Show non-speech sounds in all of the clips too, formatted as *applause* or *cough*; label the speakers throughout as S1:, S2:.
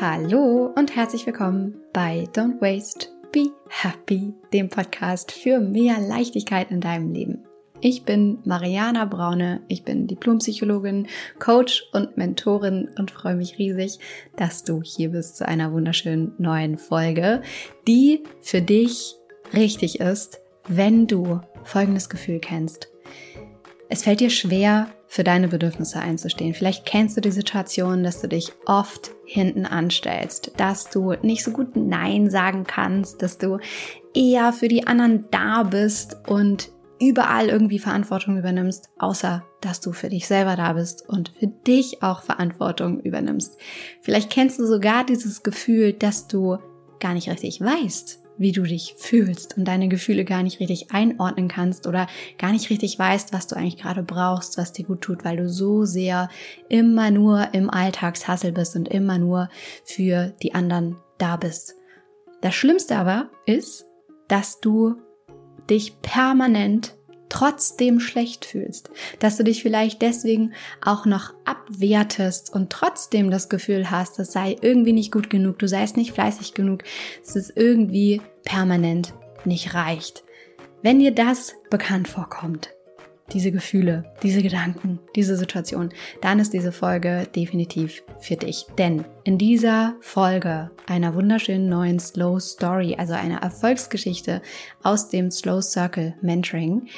S1: Hallo und herzlich willkommen bei Don't Waste, Be Happy, dem Podcast für mehr Leichtigkeit in deinem Leben. Ich bin Mariana Braune, ich bin Diplompsychologin, Coach und Mentorin und freue mich riesig, dass du hier bist zu einer wunderschönen neuen Folge, die für dich richtig ist, wenn du folgendes Gefühl kennst. Es fällt dir schwer, für deine Bedürfnisse einzustehen. Vielleicht kennst du die Situation, dass du dich oft hinten anstellst, dass du nicht so gut Nein sagen kannst, dass du eher für die anderen da bist und überall irgendwie Verantwortung übernimmst, außer dass du für dich selber da bist und für dich auch Verantwortung übernimmst. Vielleicht kennst du sogar dieses Gefühl, dass du gar nicht richtig weißt, wie du dich fühlst und deine Gefühle gar nicht richtig einordnen kannst oder gar nicht richtig weißt, was du eigentlich gerade brauchst, was dir gut tut, weil du so sehr immer nur im Alltagshassel bist und immer nur für die anderen da bist. Das Schlimmste aber ist, dass du dich permanent trotzdem schlecht fühlst, dass du dich vielleicht deswegen auch noch abwertest und trotzdem das Gefühl hast, es sei irgendwie nicht gut genug, du seist nicht fleißig genug, dass es irgendwie permanent nicht reicht. Wenn dir das bekannt vorkommt, diese Gefühle, diese Gedanken, diese Situation, dann ist diese Folge definitiv für dich. Denn in dieser Folge einer wunderschönen neuen Slow Story, also einer Erfolgsgeschichte aus dem Slow Circle Mentoring,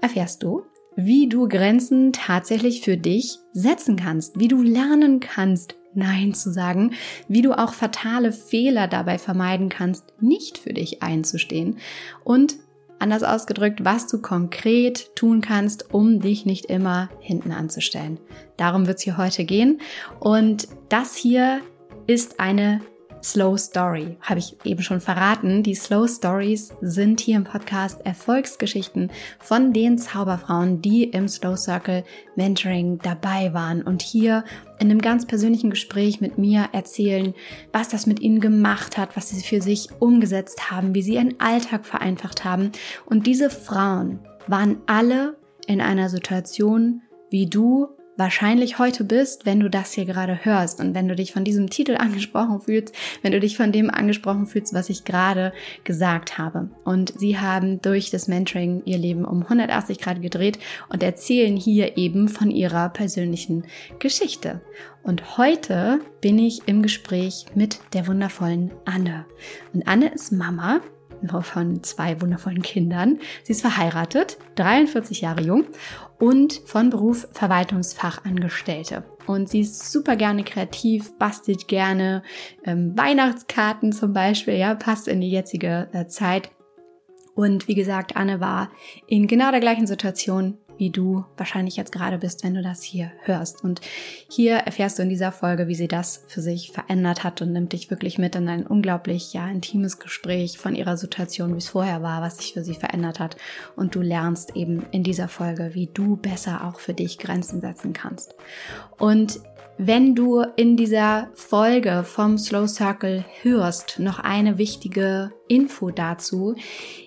S1: erfährst du, wie du Grenzen tatsächlich für dich setzen kannst, wie du lernen kannst, Nein zu sagen, wie du auch fatale Fehler dabei vermeiden kannst, nicht für dich einzustehen und anders ausgedrückt, was du konkret tun kannst, um dich nicht immer hinten anzustellen. Darum wird es hier heute gehen und das hier ist eine Slow Story, habe ich eben schon verraten. Die Slow Stories sind hier im Podcast Erfolgsgeschichten von den Zauberfrauen, die im Slow Circle Mentoring dabei waren und hier in einem ganz persönlichen Gespräch mit mir erzählen, was das mit ihnen gemacht hat, was sie für sich umgesetzt haben, wie sie ihren Alltag vereinfacht haben. Und diese Frauen waren alle in einer Situation, wie du wahrscheinlich heute bist, wenn du das hier gerade hörst und wenn du dich von diesem Titel angesprochen fühlst, wenn du dich von dem angesprochen fühlst, was ich gerade gesagt habe. Und sie haben durch das Mentoring ihr Leben um 180 Grad gedreht und erzählen hier eben von ihrer persönlichen Geschichte. Und heute bin ich im Gespräch mit der wundervollen Anne. Und Anne ist Mama von zwei wundervollen Kindern. Sie ist verheiratet, 43 Jahre jung und von Beruf Verwaltungsfachangestellte. Und sie ist super gerne kreativ, bastelt gerne ähm, Weihnachtskarten zum Beispiel, ja, passt in die jetzige äh, Zeit. Und wie gesagt, Anne war in genau der gleichen Situation wie du wahrscheinlich jetzt gerade bist, wenn du das hier hörst. Und hier erfährst du in dieser Folge, wie sie das für sich verändert hat und nimmt dich wirklich mit in ein unglaublich, ja, intimes Gespräch von ihrer Situation, wie es vorher war, was sich für sie verändert hat. Und du lernst eben in dieser Folge, wie du besser auch für dich Grenzen setzen kannst. Und wenn du in dieser Folge vom Slow Circle hörst, noch eine wichtige Info dazu.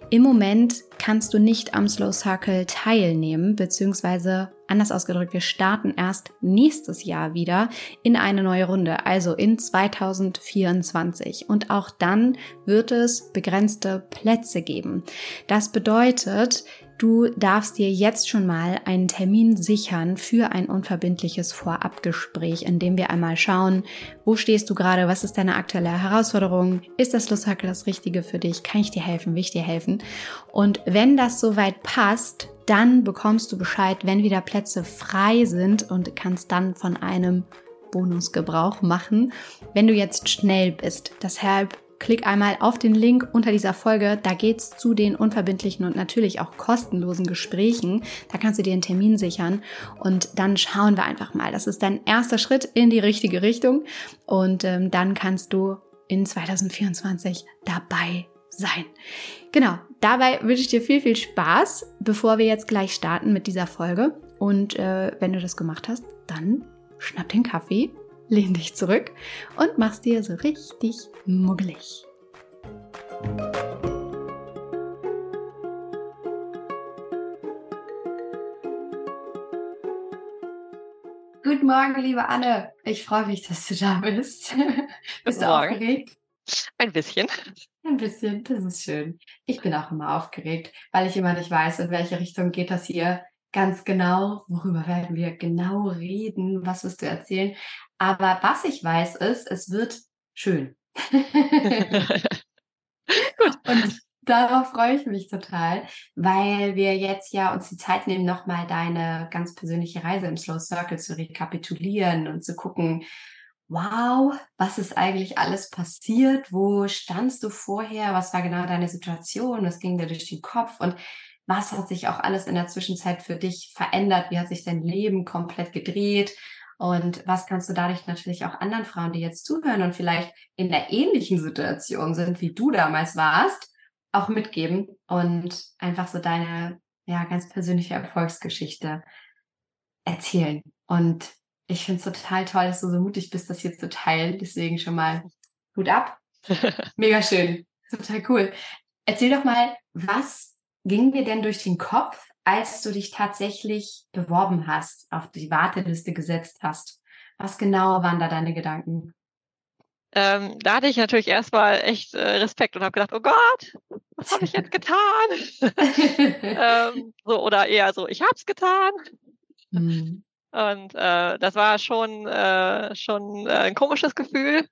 S1: Im Moment kannst du nicht am Slow Circle teilnehmen, beziehungsweise anders ausgedrückt, wir starten erst nächstes Jahr wieder in eine neue Runde, also in 2024. Und auch dann wird es begrenzte Plätze geben. Das bedeutet, Du darfst dir jetzt schon mal einen Termin sichern für ein unverbindliches Vorabgespräch, in dem wir einmal schauen, wo stehst du gerade, was ist deine aktuelle Herausforderung, ist das Lusthakel das Richtige für dich, kann ich dir helfen, will ich dir helfen? Und wenn das soweit passt, dann bekommst du Bescheid, wenn wieder Plätze frei sind und kannst dann von einem Bonusgebrauch machen, wenn du jetzt schnell bist. Deshalb klick einmal auf den Link unter dieser Folge. Da geht's zu den unverbindlichen und natürlich auch kostenlosen Gesprächen. Da kannst du dir einen Termin sichern und dann schauen wir einfach mal. Das ist dein erster Schritt in die richtige Richtung und ähm, dann kannst du in 2024 dabei sein. Genau, dabei wünsche ich dir viel, viel Spaß, bevor wir jetzt gleich starten mit dieser Folge. Und äh, wenn du das gemacht hast, dann schnapp den Kaffee lehn dich zurück und mach's dir so richtig muggelig.
S2: Guten
S1: Morgen, liebe Anne. Ich freue mich, dass du da bist. *laughs* bist du
S2: Morgen.
S1: aufgeregt?
S2: Ein bisschen.
S1: Ein bisschen, das ist schön. Ich bin auch immer aufgeregt, weil ich immer nicht weiß, in welche Richtung geht das hier ganz genau, worüber werden wir genau reden, was wirst du erzählen. Aber was ich weiß ist, es wird schön. *laughs* Und darauf freue ich mich total, weil wir jetzt ja uns die Zeit nehmen, nochmal deine ganz persönliche Reise im Slow Circle zu rekapitulieren und zu gucken, wow, was ist eigentlich alles passiert? Wo standst du vorher? Was war genau deine Situation? Was ging dir durch den Kopf? Und was hat sich auch alles in der Zwischenzeit für dich verändert? Wie hat sich dein Leben komplett gedreht? Und was kannst du dadurch natürlich auch anderen Frauen, die jetzt zuhören und vielleicht in der ähnlichen Situation sind, wie du damals warst, auch mitgeben und einfach so deine ja ganz persönliche Erfolgsgeschichte erzählen. Und ich finde es total toll, dass du so mutig bist, das hier zu teilen. Deswegen schon mal Hut ab. *laughs* Mega schön. Total cool. Erzähl doch mal, was ging dir denn durch den Kopf, als du dich tatsächlich beworben hast, auf die Warteliste gesetzt hast? Was genau waren da deine Gedanken?
S2: Ähm, da hatte ich natürlich erstmal echt äh, Respekt und habe gedacht, oh Gott, was habe ich jetzt getan? *laughs* ähm, so, oder eher so, ich habe es getan. Mhm. Und äh, das war schon, äh, schon äh, ein komisches Gefühl.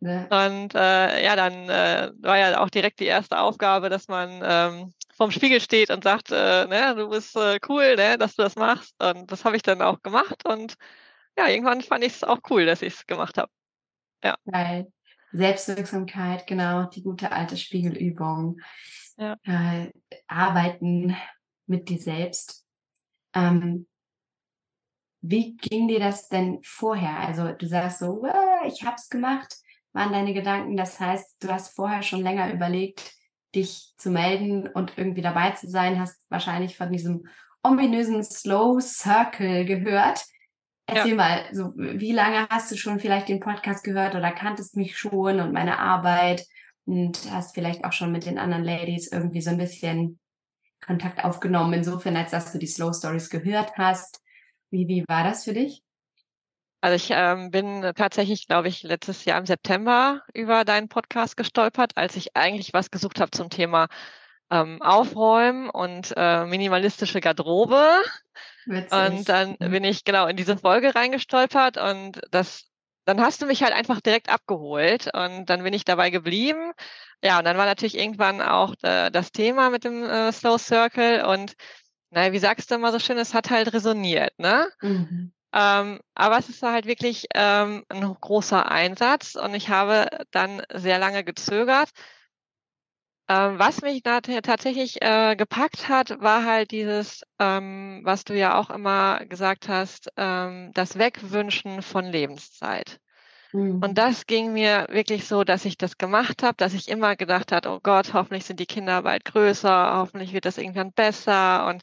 S2: Ja. Und äh, ja, dann äh, war ja auch direkt die erste Aufgabe, dass man ähm, vorm Spiegel steht und sagt, äh, ne, du bist äh, cool, ne, dass du das machst. Und das habe ich dann auch gemacht. Und ja, irgendwann fand ich es auch cool, dass ich es gemacht habe.
S1: Ja. Geil. Selbstwirksamkeit, genau, die gute alte Spiegelübung. Ja. Äh, arbeiten mit dir selbst. Ähm, wie ging dir das denn vorher? Also du sagst so, ich hab's gemacht, waren deine Gedanken. Das heißt, du hast vorher schon länger überlegt, dich zu melden und irgendwie dabei zu sein, hast wahrscheinlich von diesem ominösen Slow Circle gehört. Erzähl ja. mal, so, wie lange hast du schon vielleicht den Podcast gehört oder kanntest mich schon und meine Arbeit und hast vielleicht auch schon mit den anderen Ladies irgendwie so ein bisschen Kontakt aufgenommen, insofern, als dass du die Slow Stories gehört hast. Wie, wie war das für dich?
S2: Also ich ähm, bin tatsächlich, glaube ich, letztes Jahr im September über deinen Podcast gestolpert, als ich eigentlich was gesucht habe zum Thema ähm, Aufräumen und äh, minimalistische Garderobe. Witzig. Und dann mhm. bin ich genau in diese Folge reingestolpert und das, dann hast du mich halt einfach direkt abgeholt und dann bin ich dabei geblieben. Ja, und dann war natürlich irgendwann auch äh, das Thema mit dem äh, Slow Circle und naja, wie sagst du immer so schön, es hat halt resoniert, ne? Mhm. Ähm, aber es ist halt wirklich ähm, ein großer Einsatz und ich habe dann sehr lange gezögert. Ähm, was mich da tatsächlich äh, gepackt hat, war halt dieses, ähm, was du ja auch immer gesagt hast, ähm, das Wegwünschen von Lebenszeit. Mhm. Und das ging mir wirklich so, dass ich das gemacht habe, dass ich immer gedacht habe, oh Gott, hoffentlich sind die Kinder bald größer, hoffentlich wird das irgendwann besser. Und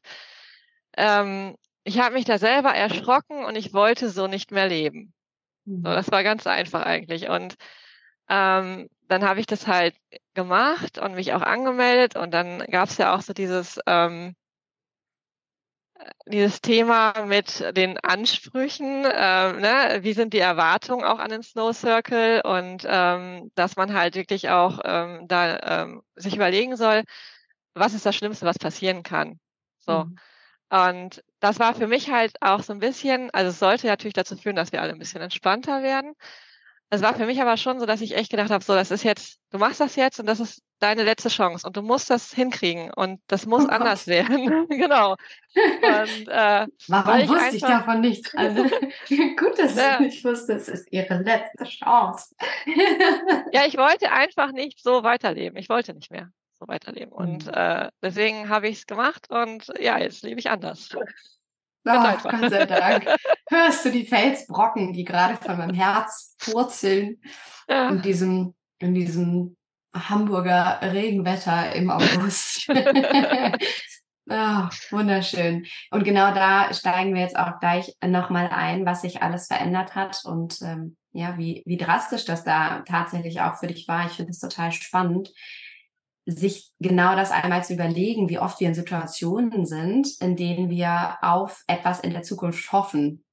S2: ähm, ich habe mich da selber erschrocken und ich wollte so nicht mehr leben. Mhm. So, das war ganz einfach eigentlich. Und ähm, dann habe ich das halt gemacht und mich auch angemeldet und dann gab es ja auch so dieses ähm, dieses Thema mit den Ansprüchen, ähm, ne? wie sind die Erwartungen auch an den Snow Circle und ähm, dass man halt wirklich auch ähm, da ähm, sich überlegen soll, was ist das Schlimmste, was passieren kann. So. Mhm. Und das war für mich halt auch so ein bisschen, also es sollte natürlich dazu führen, dass wir alle ein bisschen entspannter werden. Es war für mich aber schon so, dass ich echt gedacht habe, so, das ist jetzt, du machst das jetzt und das ist deine letzte Chance und du musst das hinkriegen und das muss oh anders werden. *laughs* genau.
S1: Und, äh, Warum ich wusste einfach, ich davon nichts? Also, *laughs* gut, dass ja. du nicht wusstest, es ist ihre letzte Chance.
S2: ja, ich wollte einfach nicht so weiterleben. Ich wollte nicht mehr so weiterleben. Und mhm. äh, deswegen habe ich es gemacht und ja, jetzt lebe ich anders.
S1: Oh, Gott sei Dank. *laughs* Hörst du die Felsbrocken, die gerade von meinem Herz purzeln ja. in diesem, in diesem Hamburger Regenwetter im August. oh, *laughs* *laughs* wunderschön. Und genau da steigen wir jetzt auch gleich nochmal ein, was sich alles verändert hat und ähm, ja, wie, wie drastisch das da tatsächlich auch für dich war. Ich finde es total spannend sich genau das einmal zu überlegen, wie oft wir in Situationen sind, in denen wir auf etwas in der Zukunft hoffen.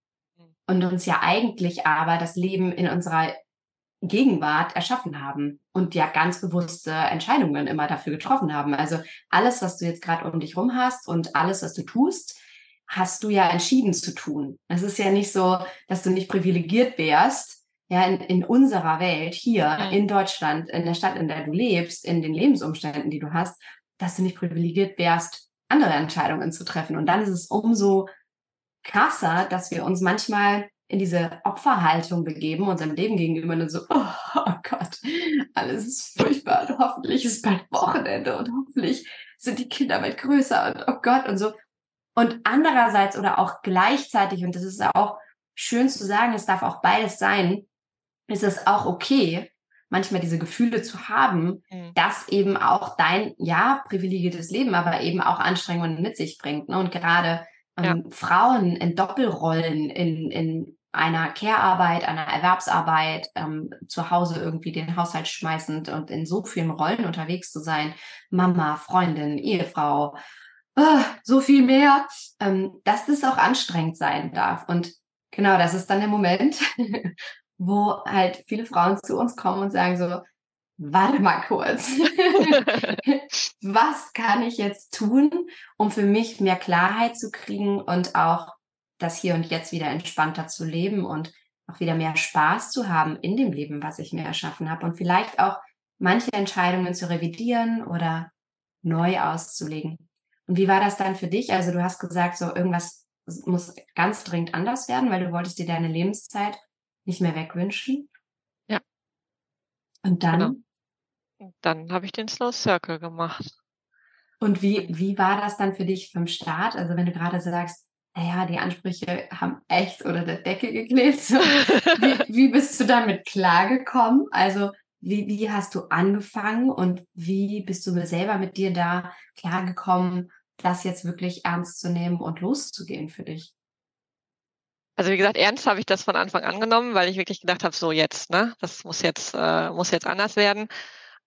S1: und uns ja eigentlich aber das Leben in unserer Gegenwart erschaffen haben und ja ganz bewusste Entscheidungen immer dafür getroffen haben. Also alles, was du jetzt gerade um dich rum hast und alles, was du tust, hast du ja entschieden zu tun. Es ist ja nicht so, dass du nicht privilegiert wärst, ja, in, in unserer Welt, hier mhm. in Deutschland, in der Stadt, in der du lebst, in den Lebensumständen, die du hast, dass du nicht privilegiert wärst, andere Entscheidungen zu treffen. Und dann ist es umso krasser, dass wir uns manchmal in diese Opferhaltung begeben, unserem Leben gegenüber und so, oh, *laughs* oh Gott, alles ist furchtbar und hoffentlich ist bald Wochenende und hoffentlich sind die Kinder bald größer und oh Gott und so. Und andererseits oder auch gleichzeitig, und das ist auch schön zu sagen, es darf auch beides sein, ist es auch okay, manchmal diese Gefühle zu haben, mhm. dass eben auch dein, ja, privilegiertes Leben, aber eben auch Anstrengungen mit sich bringt. Ne? Und gerade ähm, ja. Frauen in Doppelrollen, in, in einer Care-Arbeit, einer Erwerbsarbeit, ähm, zu Hause irgendwie den Haushalt schmeißend und in so vielen Rollen unterwegs zu sein, Mama, Freundin, Ehefrau, oh, so viel mehr, ähm, dass das auch anstrengend sein darf. Und genau, das ist dann der Moment, *laughs* wo halt viele Frauen zu uns kommen und sagen so, warte mal kurz, *laughs* was kann ich jetzt tun, um für mich mehr Klarheit zu kriegen und auch das Hier und Jetzt wieder entspannter zu leben und auch wieder mehr Spaß zu haben in dem Leben, was ich mir erschaffen habe und vielleicht auch manche Entscheidungen zu revidieren oder neu auszulegen. Und wie war das dann für dich? Also du hast gesagt, so irgendwas muss ganz dringend anders werden, weil du wolltest dir deine Lebenszeit nicht mehr wegwünschen.
S2: Ja.
S1: Und dann?
S2: Genau. Dann habe ich den Slow Circle gemacht.
S1: Und wie, wie war das dann für dich vom Start? Also wenn du gerade sagst, naja, die Ansprüche haben echt unter der Decke geklebt. So. Wie, *laughs* wie bist du damit klargekommen? Also wie, wie hast du angefangen und wie bist du selber mit dir da klargekommen, das jetzt wirklich ernst zu nehmen und loszugehen für dich?
S2: Also wie gesagt, ernst habe ich das von Anfang an genommen, weil ich wirklich gedacht habe, so jetzt, ne, das muss jetzt, äh, muss jetzt anders werden.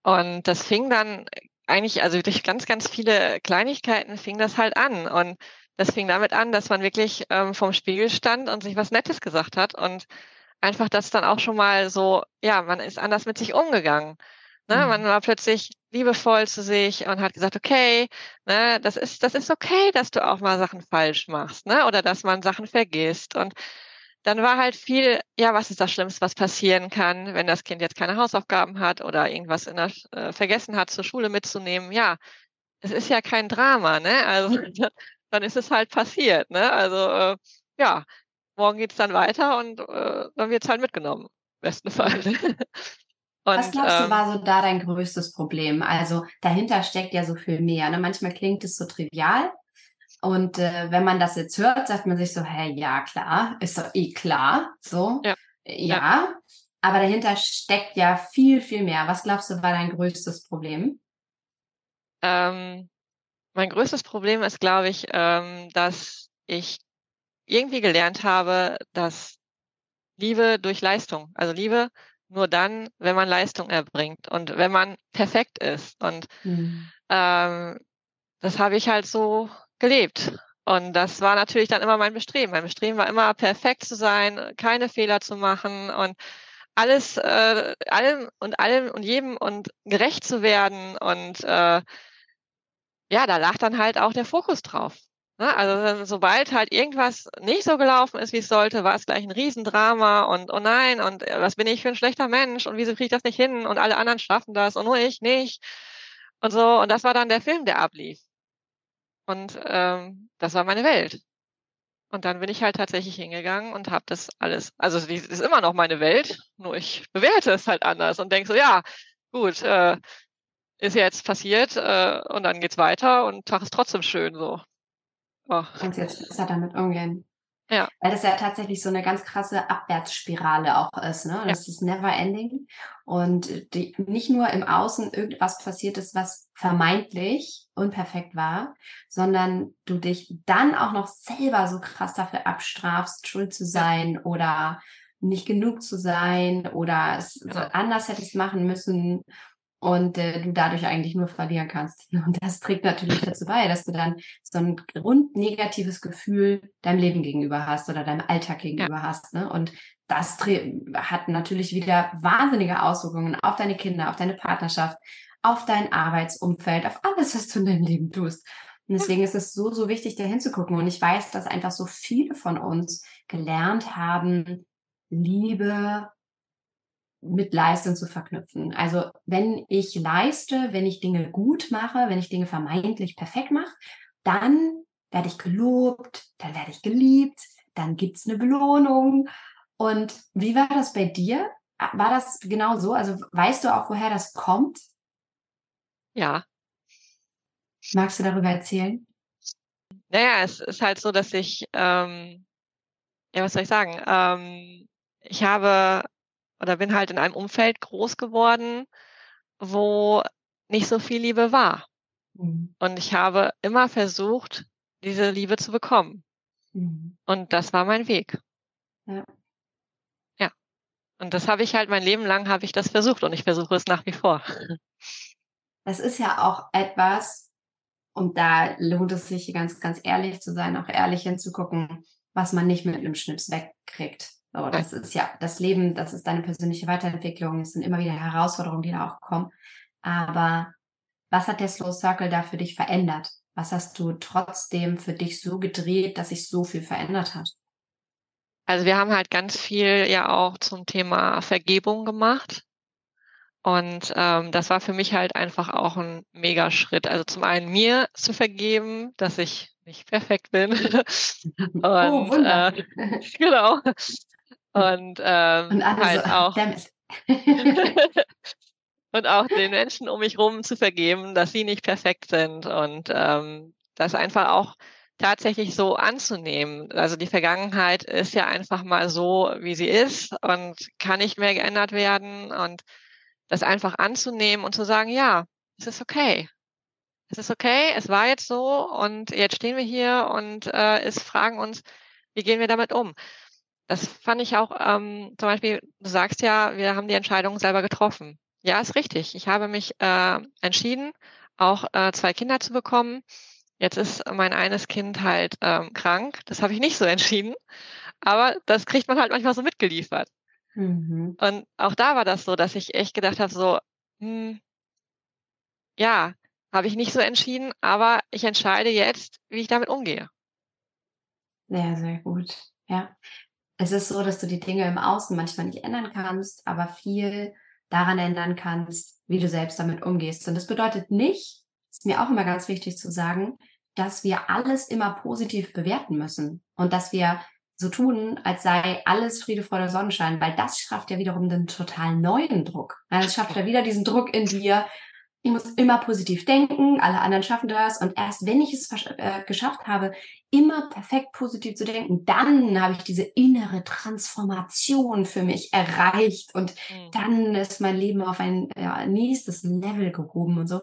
S2: Und das fing dann eigentlich, also durch ganz, ganz viele Kleinigkeiten fing das halt an. Und das fing damit an, dass man wirklich ähm, vorm Spiegel stand und sich was Nettes gesagt hat und einfach das dann auch schon mal so, ja, man ist anders mit sich umgegangen. Ne? Mhm. Man war plötzlich liebevoll zu sich und hat gesagt, okay, ne, das ist, das ist okay, dass du auch mal Sachen falsch machst, ne? Oder dass man Sachen vergisst. Und dann war halt viel, ja, was ist das Schlimmste, was passieren kann, wenn das Kind jetzt keine Hausaufgaben hat oder irgendwas in der, äh, vergessen hat, zur Schule mitzunehmen. Ja, es ist ja kein Drama, ne? Also *laughs* dann ist es halt passiert. Ne? Also äh, ja, morgen geht es dann weiter und äh, dann wird es halt mitgenommen, im besten Fall. *laughs*
S1: Und, Was glaubst du, ähm, war so da dein größtes Problem? Also dahinter steckt ja so viel mehr. Ne? Manchmal klingt es so trivial. Und äh, wenn man das jetzt hört, sagt man sich so, hey, ja, klar, ist doch eh klar. So, ja. ja. ja. Aber dahinter steckt ja viel, viel mehr. Was glaubst du, war dein größtes Problem?
S2: Ähm, mein größtes Problem ist, glaube ich, ähm, dass ich irgendwie gelernt habe, dass Liebe durch Leistung, also Liebe nur dann, wenn man Leistung erbringt und wenn man perfekt ist. Und mhm. ähm, das habe ich halt so gelebt. Und das war natürlich dann immer mein Bestreben. Mein Bestreben war immer perfekt zu sein, keine Fehler zu machen und alles, äh, allem und allem und jedem und gerecht zu werden und äh, ja, da lag dann halt auch der Fokus drauf. Ne? Also sobald halt irgendwas nicht so gelaufen ist, wie es sollte, war es gleich ein Riesendrama und oh nein, und äh, was bin ich für ein schlechter Mensch und wieso kriege ich das nicht hin und alle anderen schaffen das und nur ich nicht. Und so, und das war dann der Film, der ablief. Und ähm, das war meine Welt. Und dann bin ich halt tatsächlich hingegangen und habe das alles, also es ist immer noch meine Welt, nur ich bewerte es halt anders und denke so, ja, gut, äh, ist jetzt passiert äh, und dann geht's weiter und Tag ist trotzdem schön so.
S1: Oh. Und jetzt besser damit umgehen. Ja. Weil das ja tatsächlich so eine ganz krasse Abwärtsspirale auch ist, ne? Das ja. ist never ending. Und die, nicht nur im Außen irgendwas passiert ist, was vermeintlich unperfekt war, sondern du dich dann auch noch selber so krass dafür abstrafst, schuld zu sein ja. oder nicht genug zu sein oder es so anders hättest machen müssen und äh, du dadurch eigentlich nur verlieren kannst. *laughs* Und das trägt natürlich dazu bei, dass du dann so ein grundnegatives Gefühl deinem Leben gegenüber hast oder deinem Alltag gegenüber ja. hast. Ne? Und das hat natürlich wieder wahnsinnige Auswirkungen auf deine Kinder, auf deine Partnerschaft, auf dein Arbeitsumfeld, auf alles, was du in deinem Leben tust. Und deswegen ist es so, so wichtig, da hinzugucken. Und ich weiß, dass einfach so viele von uns gelernt haben, Liebe mit Leistung zu verknüpfen. Also wenn ich leiste, wenn ich Dinge gut mache, wenn ich Dinge vermeintlich perfekt mache, dann werde ich gelobt, dann werde ich geliebt, dann gibt's eine Belohnung. Und wie war das bei dir? War das genau so? Also weißt du auch, woher das kommt?
S2: Ja.
S1: Magst du darüber erzählen?
S2: Naja, es ist halt so, dass ich, ähm, ja, was soll ich sagen? Ähm, ich habe oder bin halt in einem Umfeld groß geworden, wo nicht so viel Liebe war. Mhm. Und ich habe immer versucht, diese Liebe zu bekommen. Mhm. Und das war mein Weg. Ja. Ja. Und das habe ich halt mein Leben lang habe ich das versucht und ich versuche es nach wie vor.
S1: Das ist ja auch etwas, und da lohnt es sich ganz, ganz ehrlich zu sein, auch ehrlich hinzugucken, was man nicht mit einem Schnips wegkriegt. So, das ist ja das Leben, das ist deine persönliche Weiterentwicklung. Es sind immer wieder Herausforderungen, die da auch kommen. Aber was hat der Slow Circle da für dich verändert? Was hast du trotzdem für dich so gedreht, dass sich so viel verändert hat?
S2: Also wir haben halt ganz viel ja auch zum Thema Vergebung gemacht. Und ähm, das war für mich halt einfach auch ein Megaschritt. Also zum einen mir zu vergeben, dass ich nicht perfekt bin. *laughs* Und oh, äh, *laughs* genau. *laughs* Und, ähm, und halt so, auch. *laughs* *laughs* und auch den Menschen um mich rum zu vergeben, dass sie nicht perfekt sind und ähm, das einfach auch tatsächlich so anzunehmen. Also die Vergangenheit ist ja einfach mal so, wie sie ist und kann nicht mehr geändert werden und das einfach anzunehmen und zu sagen, ja, es ist okay. Es ist okay, es war jetzt so und jetzt stehen wir hier und äh, es fragen uns, wie gehen wir damit um? Das fand ich auch, ähm, zum Beispiel, du sagst ja, wir haben die Entscheidung selber getroffen. Ja, ist richtig. Ich habe mich äh, entschieden, auch äh, zwei Kinder zu bekommen. Jetzt ist mein eines Kind halt ähm, krank. Das habe ich nicht so *laughs* entschieden. Aber das kriegt man halt manchmal so mitgeliefert. Mhm. Und auch da war das so, dass ich echt gedacht habe, so, hm, ja, habe ich nicht so entschieden, aber ich entscheide jetzt, wie ich damit umgehe.
S1: Sehr, sehr gut. Ja es ist so, dass du die Dinge im Außen manchmal nicht ändern kannst, aber viel daran ändern kannst, wie du selbst damit umgehst. Und das bedeutet nicht, ist mir auch immer ganz wichtig zu sagen, dass wir alles immer positiv bewerten müssen und dass wir so tun, als sei alles Friede, Freude, Sonnenschein, weil das schafft ja wiederum den total neuen Druck. Es schafft ja wieder diesen Druck in dir, ich muss immer positiv denken, alle anderen schaffen das. Und erst wenn ich es äh, geschafft habe, immer perfekt positiv zu denken, dann habe ich diese innere Transformation für mich erreicht. Und mhm. dann ist mein Leben auf ein ja, nächstes Level gehoben und so.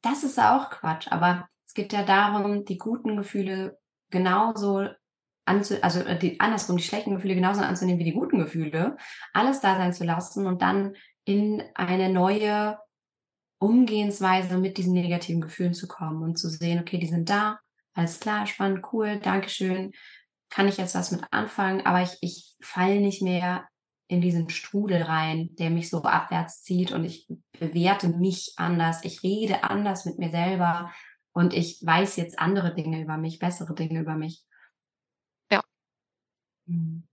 S1: Das ist auch Quatsch. Aber es geht ja darum, die guten Gefühle genauso anzu, also äh, die, andersrum, die schlechten Gefühle genauso anzunehmen wie die guten Gefühle, alles da sein zu lassen und dann in eine neue Umgehensweise mit diesen negativen Gefühlen zu kommen und zu sehen, okay, die sind da, alles klar, spannend, cool, Dankeschön, kann ich jetzt was mit anfangen, aber ich, ich falle nicht mehr in diesen Strudel rein, der mich so abwärts zieht und ich bewerte mich anders, ich rede anders mit mir selber und ich weiß jetzt andere Dinge über mich, bessere Dinge über mich.
S2: Ja.
S1: Hm.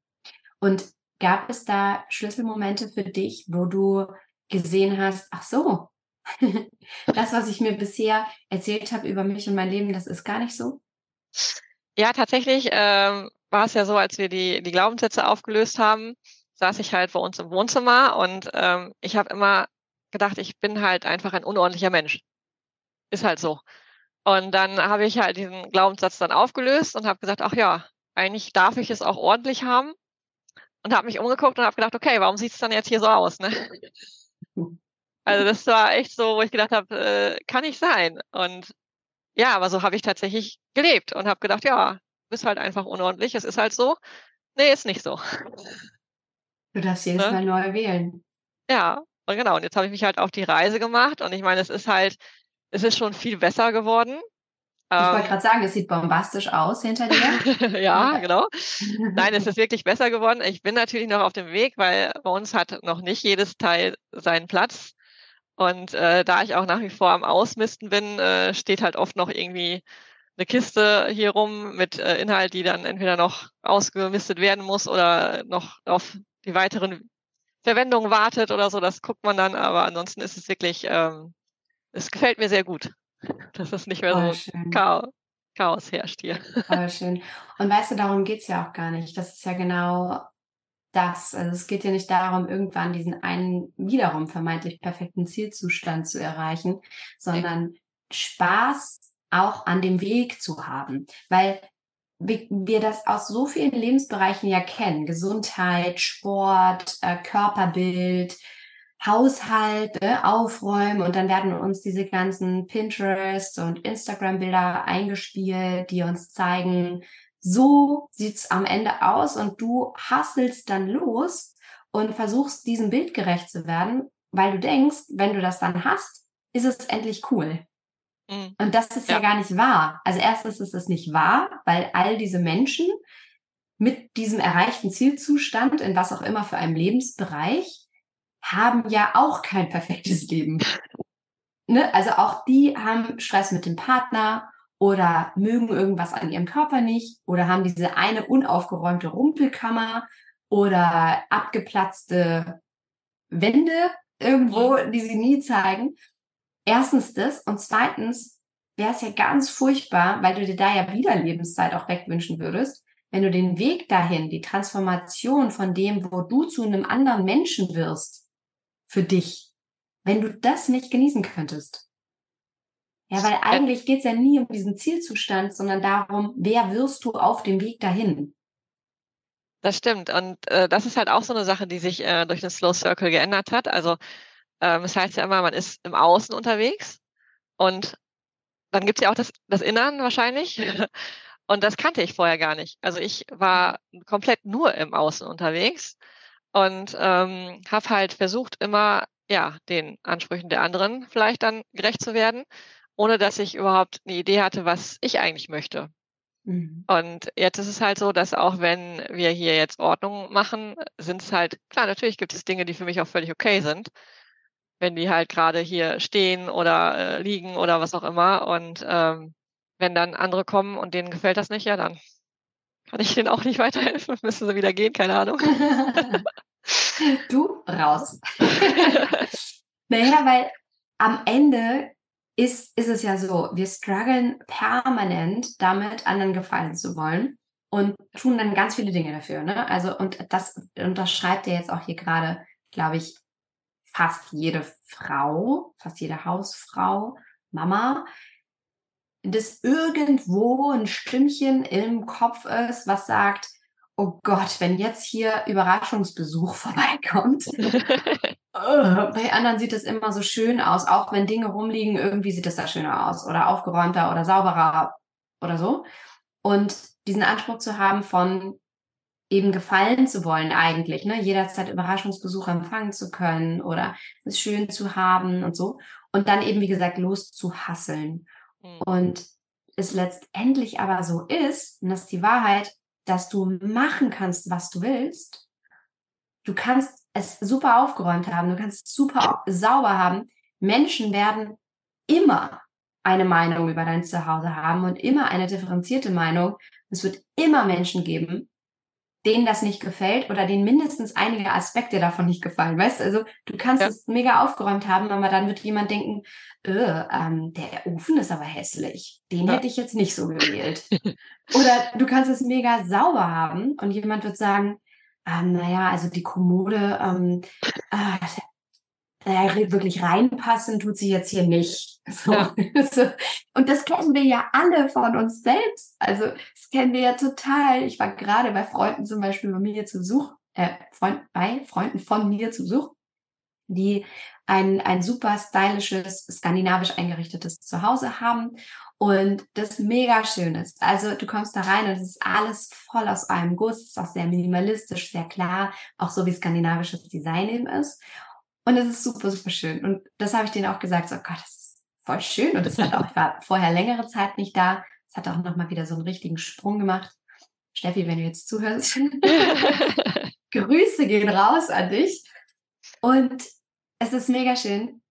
S1: Und gab es da Schlüsselmomente für dich, wo du gesehen hast, ach so, *laughs* das, was ich mir bisher erzählt habe über mich und mein Leben, das ist gar nicht so?
S2: Ja, tatsächlich ähm, war es ja so, als wir die, die Glaubenssätze aufgelöst haben, saß ich halt bei uns im Wohnzimmer und ähm, ich habe immer gedacht, ich bin halt einfach ein unordentlicher Mensch. Ist halt so. Und dann habe ich halt diesen Glaubenssatz dann aufgelöst und habe gesagt, ach ja, eigentlich darf ich es auch ordentlich haben. Und habe mich umgeguckt und habe gedacht, okay, warum sieht es dann jetzt hier so aus? Ne? Also das war echt so, wo ich gedacht habe, äh, kann nicht sein. Und ja, aber so habe ich tatsächlich gelebt und habe gedacht, ja, du bist halt einfach unordentlich, es ist halt so. Nee, ist nicht so.
S1: Du darfst jedes ne? Mal neu wählen.
S2: Ja, und genau, und jetzt habe ich mich halt auf die Reise gemacht und ich meine, es ist halt, es ist schon viel besser geworden.
S1: Ich wollte ähm, gerade sagen, es sieht bombastisch aus hinter
S2: dir. *laughs* ja, genau. Nein, es ist wirklich besser geworden. Ich bin natürlich noch auf dem Weg, weil bei uns hat noch nicht jedes Teil seinen Platz. Und äh, da ich auch nach wie vor am Ausmisten bin, äh, steht halt oft noch irgendwie eine Kiste hier rum mit äh, Inhalt, die dann entweder noch ausgemistet werden muss oder noch auf die weiteren Verwendungen wartet oder so. Das guckt man dann. Aber ansonsten ist es wirklich, ähm, es gefällt mir sehr gut *laughs* dass es nicht mehr Voll so Chaos, Chaos herrscht hier.
S1: Voll schön. Und weißt du, darum geht es ja auch gar nicht. Das ist ja genau das. Also es geht ja nicht darum, irgendwann diesen einen wiederum vermeintlich perfekten Zielzustand zu erreichen, sondern Spaß auch an dem Weg zu haben. Weil wir das aus so vielen Lebensbereichen ja kennen. Gesundheit, Sport, äh, Körperbild, Haushalt äh, aufräumen und dann werden uns diese ganzen Pinterest und Instagram-Bilder eingespielt, die uns zeigen, so sieht's am Ende aus und du hasselst dann los und versuchst diesem Bild gerecht zu werden, weil du denkst, wenn du das dann hast, ist es endlich cool. Mhm. Und das ist ja. ja gar nicht wahr. Also erstens ist es nicht wahr, weil all diese Menschen mit diesem erreichten Zielzustand in was auch immer für einem Lebensbereich haben ja auch kein *laughs* perfektes Leben. Ne? Also auch die haben Stress mit dem Partner oder mögen irgendwas an ihrem Körper nicht oder haben diese eine unaufgeräumte Rumpelkammer oder abgeplatzte Wände irgendwo, mhm. die sie nie zeigen. Erstens das und zweitens wäre es ja ganz furchtbar, weil du dir da ja wieder Lebenszeit auch wegwünschen würdest, wenn du den Weg dahin, die Transformation von dem, wo du zu einem anderen Menschen wirst, für dich, wenn du das nicht genießen könntest? Ja, weil eigentlich geht es ja nie um diesen Zielzustand, sondern darum, wer wirst du auf dem Weg dahin?
S2: Das stimmt. Und äh, das ist halt auch so eine Sache, die sich äh, durch den Slow Circle geändert hat. Also ähm, es heißt ja immer, man ist im Außen unterwegs und dann gibt es ja auch das, das Innern wahrscheinlich. *laughs* Und das kannte ich vorher gar nicht. Also ich war komplett nur im Außen unterwegs und ähm, habe halt versucht, immer ja den Ansprüchen der anderen vielleicht dann gerecht zu werden, ohne dass ich überhaupt eine Idee hatte, was ich eigentlich möchte. Mhm. Und jetzt ist es halt so, dass auch wenn wir hier jetzt Ordnung machen, sind es halt, klar, natürlich gibt es Dinge, die für mich auch völlig okay sind, wenn die halt gerade hier stehen oder äh, liegen oder was auch immer. Und ähm, wenn dann andere kommen und denen gefällt das nicht, ja, dann kann ich denen auch nicht *laughs* weiterhelfen. Müssen sie wieder gehen, keine Ahnung. *laughs*
S1: du raus. *laughs* naja, weil am Ende ist, ist es ja so, wir strugglen permanent damit, anderen gefallen zu wollen und tun dann ganz viele Dinge dafür. Ne? Also, und das unterschreibt ja jetzt auch hier gerade, glaube ich, fast jede Frau, fast jede Hausfrau, Mama, dass irgendwo ein Stimmchen im Kopf ist, was sagt, oh Gott, wenn jetzt hier Überraschungsbesuch *laughs* vorbeikommt. *laughs* bei anderen sieht es immer so schön aus, auch wenn Dinge rumliegen, irgendwie sieht es da schöner aus oder aufgeräumter oder sauberer oder so. Und diesen Anspruch zu haben von eben gefallen zu wollen eigentlich, ne, jederzeit Überraschungsbesuch empfangen zu können oder es schön zu haben und so. Und dann eben, wie gesagt, loszuhasseln. Mhm. Und es letztendlich aber so ist, und das ist die Wahrheit, dass du machen kannst, was du willst. Du kannst es super aufgeräumt haben, du kannst es super sauber haben. Menschen werden immer eine Meinung über dein Zuhause haben und immer eine differenzierte Meinung. Es wird immer Menschen geben, denen das nicht gefällt oder denen mindestens einige Aspekte davon nicht gefallen. Weißt du, also du kannst ja. es mega aufgeräumt haben, aber dann wird jemand denken, äh, ähm, der Ofen ist aber hässlich. Den ja. hätte ich jetzt nicht so gewählt. *laughs* oder du kannst es mega sauber haben und jemand wird sagen, ähm, naja, also die Kommode, ähm, äh, äh, wirklich reinpassen tut sie jetzt hier nicht. So. Ja. *laughs* Und das kennen wir ja alle von uns selbst. Also das kennen wir ja total. Ich war gerade bei Freunden zum Beispiel bei mir zu Besuch, äh, Freund, bei Freunden von mir zu Besuch, die ein, ein super stylisches, skandinavisch eingerichtetes Zuhause haben und das mega schön ist. Also du kommst da rein und es ist alles voll aus einem Guss, es ist auch sehr minimalistisch, sehr klar, auch so wie skandinavisches Design eben ist. Und es ist super, super schön. Und das habe ich denen auch gesagt, so oh Gott, das ist voll schön. Und das hat auch, ich war vorher längere Zeit nicht da. Es hat auch nochmal wieder so einen richtigen Sprung gemacht. Steffi, wenn du jetzt zuhörst, *laughs* *laughs* Grüße gehen raus an dich. Und es ist mega schön,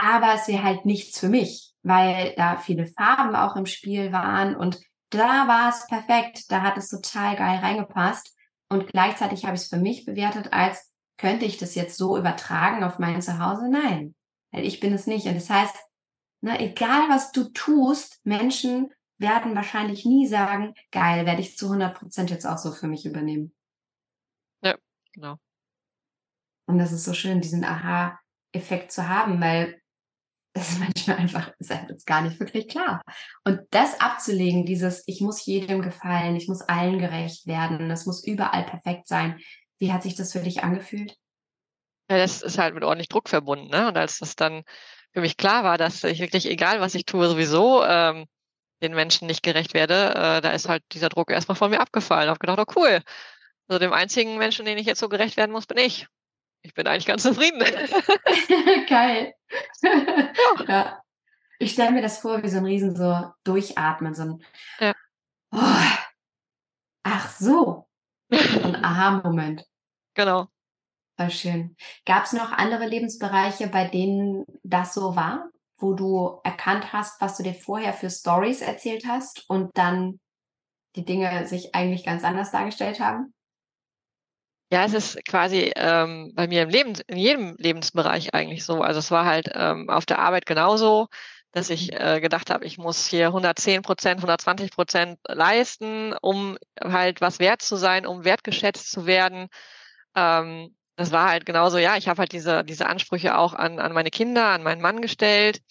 S1: aber es wäre halt nichts für mich, weil da viele Farben auch im Spiel waren und da war es perfekt, da hat es total geil reingepasst und gleichzeitig habe ich es für mich bewertet als könnte ich das jetzt so übertragen auf mein Zuhause? Nein, weil ich bin es nicht und das heißt, na, ne, egal was du tust, Menschen werden wahrscheinlich nie sagen, geil, werde ich zu 100 Prozent jetzt auch so für mich übernehmen.
S2: Ja, genau.
S1: Und das ist so schön, diesen Aha-Effekt zu haben, weil es ist manchmal einfach, ist jetzt gar nicht wirklich klar. Und das abzulegen, dieses, ich muss jedem gefallen, ich muss allen gerecht werden, das muss überall perfekt sein. Wie hat sich das für dich angefühlt?
S2: Ja, das ist halt mit ordentlich Druck verbunden, ne? Und als das dann für mich klar war, dass ich wirklich, egal was ich tue, sowieso ähm, den Menschen nicht gerecht werde, äh, da ist halt dieser Druck erstmal von mir abgefallen. Ich habe gedacht, oh cool. Also dem einzigen Menschen, den ich jetzt so gerecht werden muss, bin ich. Ich bin eigentlich ganz zufrieden. *laughs*
S1: Geil. ja. Ich stelle mir das vor, wie so ein Riesen so durchatmen, so ein ja. oh, Ach so. Ein Aha-Moment.
S2: Genau.
S1: War schön. Gab es noch andere Lebensbereiche, bei denen das so war? wo du erkannt hast, was du dir vorher für Stories erzählt hast und dann die Dinge sich eigentlich ganz anders dargestellt haben?
S2: Ja, es ist quasi ähm, bei mir im Leben, in jedem Lebensbereich eigentlich so. Also es war halt ähm, auf der Arbeit genauso, dass ich mhm. äh, gedacht habe, ich muss hier 110 Prozent, 120 Prozent leisten, um halt was wert zu sein, um wertgeschätzt zu werden. Ähm, das war halt genauso, ja, ich habe halt diese, diese Ansprüche auch an, an meine Kinder, an meinen Mann gestellt.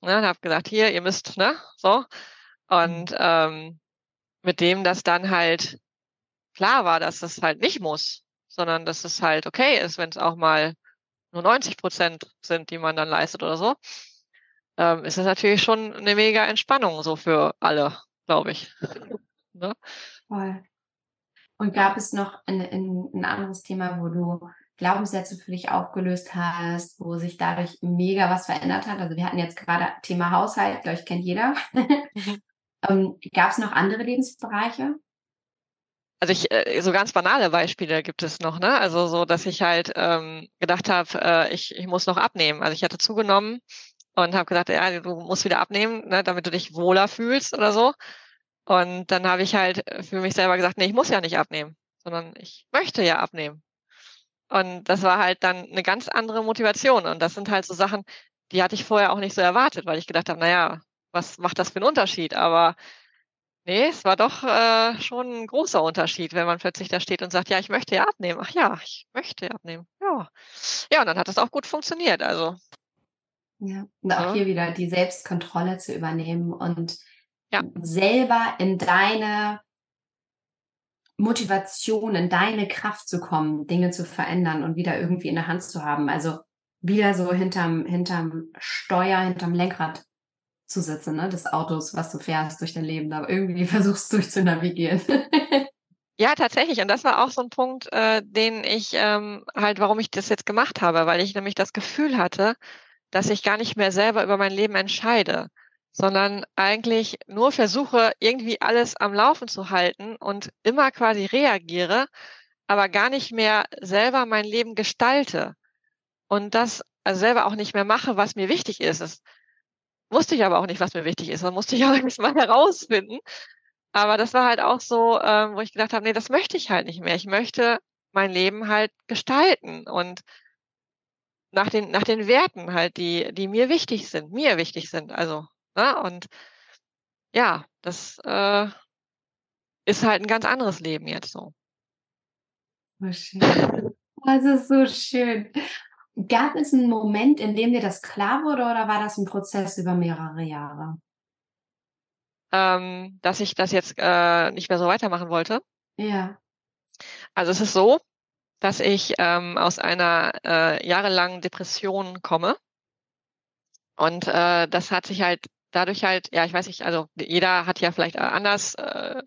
S2: Ne, und habe gesagt, hier, ihr müsst, ne, so. Und mhm. ähm, mit dem das dann halt klar war, dass das halt nicht muss, sondern dass es halt okay ist, wenn es auch mal nur 90 Prozent sind, die man dann leistet oder so, ähm, ist das natürlich schon eine mega Entspannung so für alle, glaube ich. *laughs*
S1: ne? Voll. Und gab es noch ein, ein, ein anderes Thema, wo du Glaubenssätze für dich aufgelöst hast, wo sich dadurch mega was verändert hat. Also wir hatten jetzt gerade Thema Haushalt, glaube ich, kennt jeder. Mhm. *laughs* ähm, Gab es noch andere Lebensbereiche?
S2: Also ich, äh, so ganz banale Beispiele gibt es noch, ne? Also so, dass ich halt ähm, gedacht habe, äh, ich, ich muss noch abnehmen. Also ich hatte zugenommen und habe gesagt, ja, du musst wieder abnehmen, ne, damit du dich wohler fühlst oder so. Und dann habe ich halt für mich selber gesagt, nee, ich muss ja nicht abnehmen, sondern ich möchte ja abnehmen. Und das war halt dann eine ganz andere Motivation. Und das sind halt so Sachen, die hatte ich vorher auch nicht so erwartet, weil ich gedacht habe, naja, was macht das für einen Unterschied? Aber nee, es war doch äh, schon ein großer Unterschied, wenn man plötzlich da steht und sagt, ja, ich möchte ja abnehmen. Ach ja, ich möchte ja abnehmen. Ja. Ja, und dann hat das auch gut funktioniert. Also.
S1: Ja, und auch ja. hier wieder die Selbstkontrolle zu übernehmen und ja. selber in deine Motivation, in deine Kraft zu kommen, Dinge zu verändern und wieder irgendwie in der Hand zu haben. Also wieder so hinterm, hinterm Steuer, hinterm Lenkrad zu sitzen, ne, des Autos, was du fährst durch dein Leben, aber irgendwie *laughs* versuchst durch zu navigieren. *laughs*
S2: Ja, tatsächlich. Und das war auch so ein Punkt, äh, den ich ähm, halt, warum ich das jetzt gemacht habe, weil ich nämlich das Gefühl hatte, dass ich gar nicht mehr selber über mein Leben entscheide sondern eigentlich nur versuche, irgendwie alles am Laufen zu halten und immer quasi reagiere, aber gar nicht mehr selber mein Leben gestalte und das also selber auch nicht mehr mache, was mir wichtig ist. Das wusste ich aber auch nicht, was mir wichtig ist. Das musste ich *laughs* auch mal herausfinden. Aber das war halt auch so, ähm, wo ich gedacht habe, nee, das möchte ich halt nicht mehr. Ich möchte mein Leben halt gestalten und nach den, nach den Werten halt, die, die mir wichtig sind, mir wichtig sind. Also Ne? Und ja, das äh, ist halt ein ganz anderes Leben jetzt so.
S1: Das ist so schön. Gab es einen Moment, in dem dir das klar wurde oder war das ein Prozess über mehrere Jahre?
S2: Ähm, dass ich das jetzt äh, nicht mehr so weitermachen wollte.
S1: Ja.
S2: Also es ist so, dass ich ähm, aus einer äh, jahrelangen Depression komme. Und äh, das hat sich halt dadurch halt, ja, ich weiß nicht, also jeder hat ja vielleicht äh, anders, äh,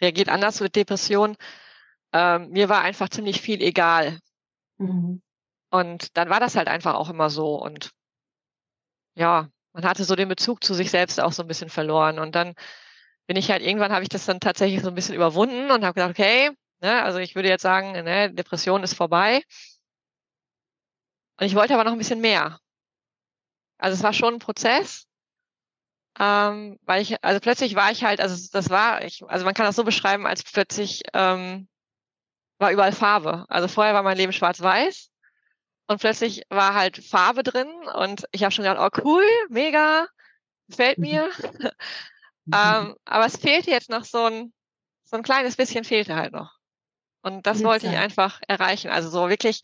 S2: reagiert anders mit Depressionen. Ähm, mir war einfach ziemlich viel egal. Mhm. Und dann war das halt einfach auch immer so. Und ja, man hatte so den Bezug zu sich selbst auch so ein bisschen verloren. Und dann bin ich halt, irgendwann habe ich das dann tatsächlich so ein bisschen überwunden und habe gedacht, okay, ne, also ich würde jetzt sagen, ne, Depression ist vorbei. Und ich wollte aber noch ein bisschen mehr. Also es war schon ein Prozess, ähm, weil ich, also plötzlich war ich halt, also das war, ich, also man kann das so beschreiben, als plötzlich ähm, war überall Farbe. Also vorher war mein Leben schwarz-weiß und plötzlich war halt Farbe drin und ich habe schon gedacht, oh cool, mega, gefällt mhm. mir. *laughs* ähm, aber es fehlte jetzt noch so ein, so ein kleines bisschen fehlte halt noch. Und das wollte ich einfach erreichen. Also so wirklich,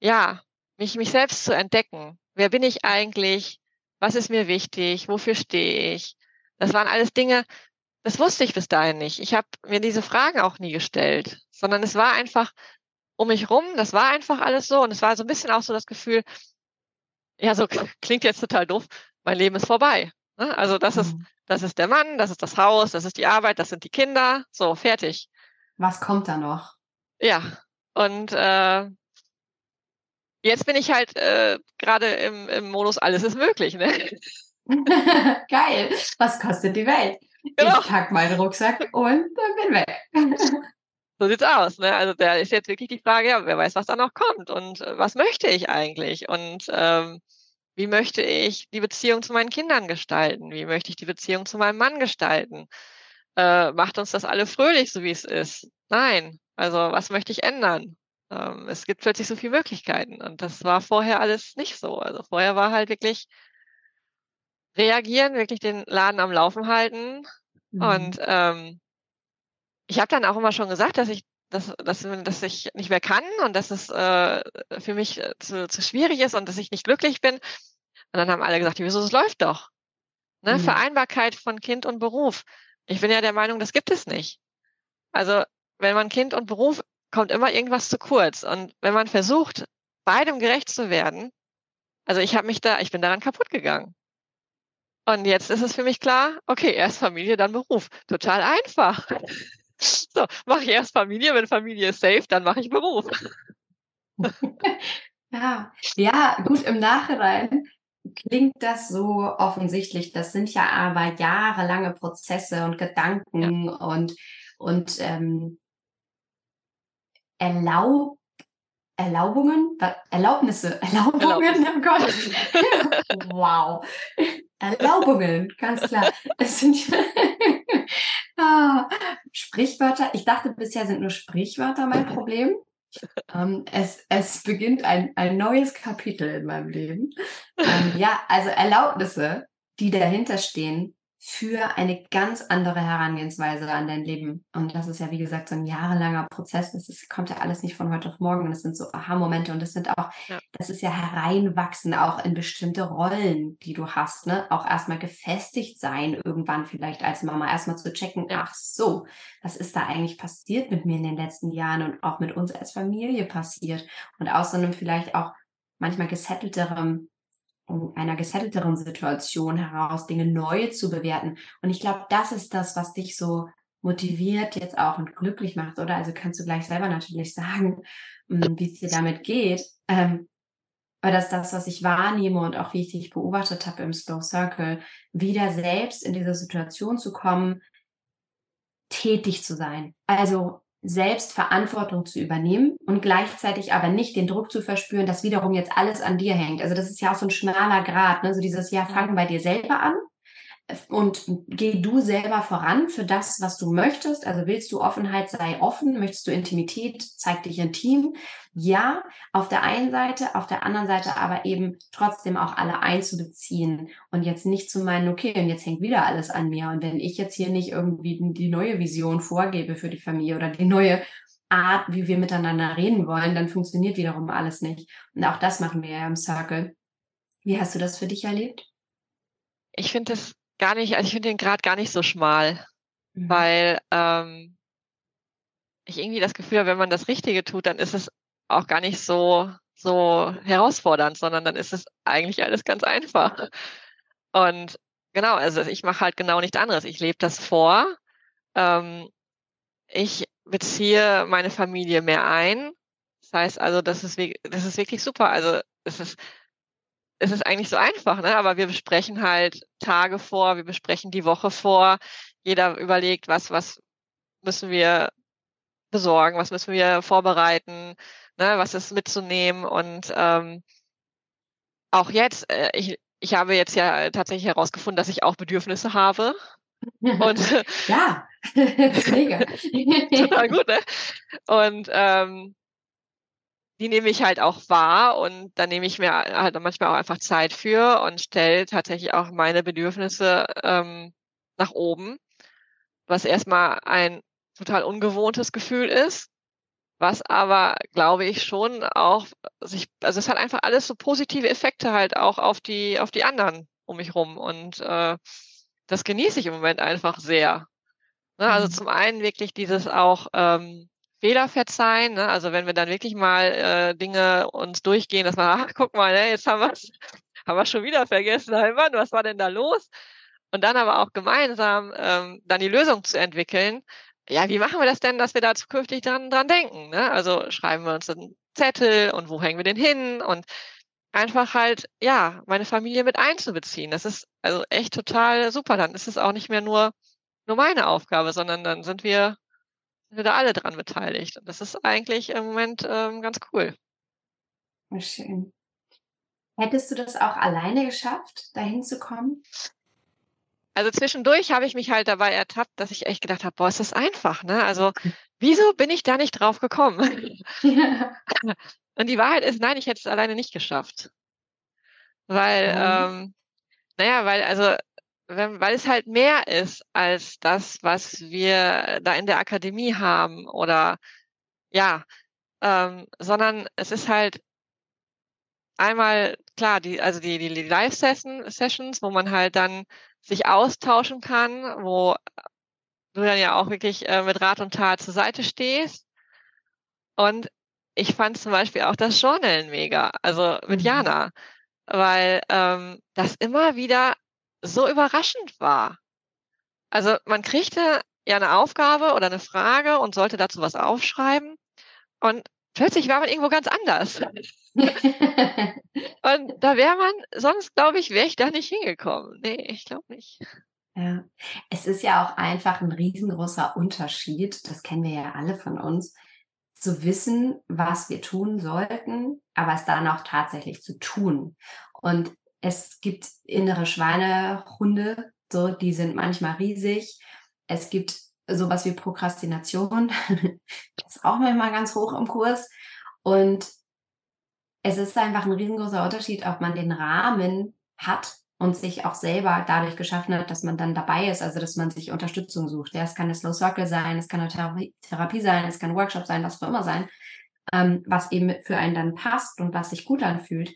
S2: ja, mich, mich selbst zu entdecken. Wer bin ich eigentlich? Was ist mir wichtig? Wofür stehe ich? Das waren alles Dinge, das wusste ich bis dahin nicht. Ich habe mir diese Fragen auch nie gestellt, sondern es war einfach, um mich rum, das war einfach alles so. Und es war so ein bisschen auch so das Gefühl, ja, so klingt jetzt total doof, mein Leben ist vorbei. Ne? Also das ist, mhm. das ist der Mann, das ist das Haus, das ist die Arbeit, das sind die Kinder, so, fertig.
S1: Was kommt da noch?
S2: Ja, und äh, jetzt bin ich halt äh, gerade im, im Modus, alles ist möglich. Ne? *laughs*
S1: Geil. Was kostet die Welt? Genau. Ich pack meinen Rucksack und bin weg. *laughs*
S2: So sieht's aus. Ne? Also da ist jetzt wirklich die Frage, ja, wer weiß, was da noch kommt und äh, was möchte ich eigentlich und ähm, wie möchte ich die Beziehung zu meinen Kindern gestalten? Wie möchte ich die Beziehung zu meinem Mann gestalten? Äh, macht uns das alle fröhlich, so wie es ist? Nein. Also was möchte ich ändern? Ähm, es gibt plötzlich so viele Möglichkeiten und das war vorher alles nicht so. Also vorher war halt wirklich reagieren, wirklich den Laden am Laufen halten mhm. und ähm, ich habe dann auch immer schon gesagt, dass ich dass, dass, dass ich nicht mehr kann und dass es äh, für mich äh, zu, zu schwierig ist und dass ich nicht glücklich bin. Und dann haben alle gesagt, wieso, es läuft doch. Ne? Mhm. Vereinbarkeit von Kind und Beruf. Ich bin ja der Meinung, das gibt es nicht. Also wenn man Kind und Beruf, kommt immer irgendwas zu kurz. Und wenn man versucht, beidem gerecht zu werden, also ich habe mich da, ich bin daran kaputt gegangen. Und jetzt ist es für mich klar, okay, erst Familie, dann Beruf. Total einfach. So, mache ich erst Familie, wenn Familie ist safe, dann mache ich Beruf. *laughs*
S1: ja, ja, gut, im Nachhinein klingt das so offensichtlich. Das sind ja aber jahrelange Prozesse und Gedanken ja. und, und ähm, Erlaub, Erlaubungen, Erlaubnisse, *laughs* Erlaubungen, oh Gott. *laughs* wow. Erlaubungen, ganz klar. Es sind ah, Sprichwörter. Ich dachte, bisher sind nur Sprichwörter mein Problem. Ähm, es, es beginnt ein, ein neues Kapitel in meinem Leben. Ähm, ja, also Erlaubnisse, die dahinter stehen, für eine ganz andere Herangehensweise an dein Leben. Und das ist ja, wie gesagt, so ein jahrelanger Prozess. Das ist, kommt ja alles nicht von heute auf morgen. Und das sind so Aha-Momente. Und das sind auch, ja. das ist ja hereinwachsen auch in bestimmte Rollen, die du hast. Ne? Auch erstmal gefestigt sein, irgendwann vielleicht als Mama, erstmal zu checken, ach so, was ist da eigentlich passiert mit mir in den letzten Jahren und auch mit uns als Familie passiert. Und aus so einem vielleicht auch manchmal gesettelterem einer gesettelteren Situation heraus Dinge neu zu bewerten. Und ich glaube, das ist das, was dich so motiviert jetzt auch und glücklich macht, oder? Also kannst du gleich selber natürlich sagen, hm, wie es dir damit geht. Ähm, aber das ist das, was ich wahrnehme und auch wie ich dich beobachtet habe im Slow Circle, wieder selbst in diese Situation zu kommen, tätig zu sein. Also selbst Verantwortung zu übernehmen und gleichzeitig aber nicht den Druck zu verspüren, dass wiederum jetzt alles an dir hängt. Also das ist ja auch so ein schmaler Grad, ne? so dieses Jahr fang bei dir selber an und geh du selber voran für das, was du möchtest. Also willst du Offenheit, sei offen. Möchtest du Intimität, zeig dich intim. Ja, auf der einen Seite, auf der anderen Seite aber eben trotzdem auch alle einzubeziehen und jetzt nicht zu meinen, okay, und jetzt hängt wieder alles an mir. Und wenn ich jetzt hier nicht irgendwie die neue Vision vorgebe für die Familie oder die neue Art, wie wir miteinander reden wollen, dann funktioniert wiederum alles nicht. Und auch das machen wir ja im Circle. Wie hast du das für dich erlebt?
S2: Ich finde das gar nicht, also ich finde den Grad gar nicht so schmal, mhm. weil ähm, ich irgendwie das Gefühl habe, wenn man das Richtige tut, dann ist es auch gar nicht so, so herausfordernd, sondern dann ist es eigentlich alles ganz einfach. Und genau, also ich mache halt genau nichts anderes. Ich lebe das vor. Ähm, ich beziehe meine Familie mehr ein. Das heißt also, das ist, das ist wirklich super. Also es ist, es ist eigentlich so einfach, ne? aber wir besprechen halt Tage vor, wir besprechen die Woche vor. Jeder überlegt, was, was müssen wir besorgen, was müssen wir vorbereiten, ne? was ist mitzunehmen. Und ähm, auch jetzt, äh, ich, ich habe jetzt ja tatsächlich herausgefunden, dass ich auch Bedürfnisse habe.
S1: Und *laughs* ja, das *laughs* ist mega. *laughs*
S2: total gut, ne? Und ähm, die nehme ich halt auch wahr und dann nehme ich mir halt manchmal auch einfach Zeit für und stelle tatsächlich auch meine Bedürfnisse ähm, nach oben, was erstmal ein total ungewohntes Gefühl ist, was aber, glaube ich, schon auch sich, also es hat einfach alles so positive Effekte halt auch auf die, auf die anderen um mich rum und äh, das genieße ich im Moment einfach sehr. Ne? Also mhm. zum einen wirklich dieses auch ähm, Fehler verzeihen. Ne? Also wenn wir dann wirklich mal äh, Dinge uns durchgehen, dass man, ach, guck mal, ne, jetzt haben wir *laughs* haben wir schon wieder vergessen, hey Mann, was war denn da los? Und dann aber auch gemeinsam ähm, dann die Lösung zu entwickeln. Ja, wie machen wir das denn, dass wir da zukünftig dran, dran denken? Ne? Also schreiben wir uns einen Zettel und wo hängen wir den hin? Und einfach halt, ja, meine Familie mit einzubeziehen. Das ist also echt total super. Dann ist es auch nicht mehr nur, nur meine Aufgabe, sondern dann sind wir sind da alle dran beteiligt. Und das ist eigentlich im Moment ähm, ganz cool.
S1: Schön. Hättest du das auch alleine geschafft, dahin zu kommen?
S2: Also zwischendurch habe ich mich halt dabei ertappt, dass ich echt gedacht habe, boah, ist das einfach, ne? Also wieso bin ich da nicht drauf gekommen? Ja. *laughs* *laughs* Und die Wahrheit ist, nein, ich hätte es alleine nicht geschafft. Weil, ähm, naja, weil also wenn, weil es halt mehr ist als das, was wir da in der Akademie haben oder ja, ähm, sondern es ist halt einmal klar, die, also die, die Live-Sessions, wo man halt dann sich austauschen kann, wo du dann ja auch wirklich äh, mit Rat und Tat zur Seite stehst. Und ich fand zum Beispiel auch das Journalen mega, also mit mhm. Jana, weil ähm, das immer wieder so überraschend war. Also man kriegte ja eine Aufgabe oder eine Frage und sollte dazu was aufschreiben und plötzlich war man irgendwo ganz anders. *laughs* und da wäre man, sonst glaube ich, wäre ich da nicht hingekommen. Nee, ich glaube nicht.
S1: Ja, es ist ja auch einfach ein riesengroßer Unterschied, das kennen wir ja alle von uns, zu wissen, was wir tun sollten, aber es dann auch tatsächlich zu tun. Und es gibt innere Schweinehunde, so, die sind manchmal riesig. Es gibt sowas wie Prokrastination, *laughs* das ist auch manchmal ganz hoch im Kurs. Und es ist einfach ein riesengroßer Unterschied, ob man den Rahmen hat und sich auch selber dadurch geschaffen hat, dass man dann dabei ist, also dass man sich Unterstützung sucht. Ja, es kann eine Slow Circle sein, es kann eine Therapie, sein, es kann ein Workshop sein, was auch immer sein, ähm, was eben für einen dann passt und was sich gut anfühlt.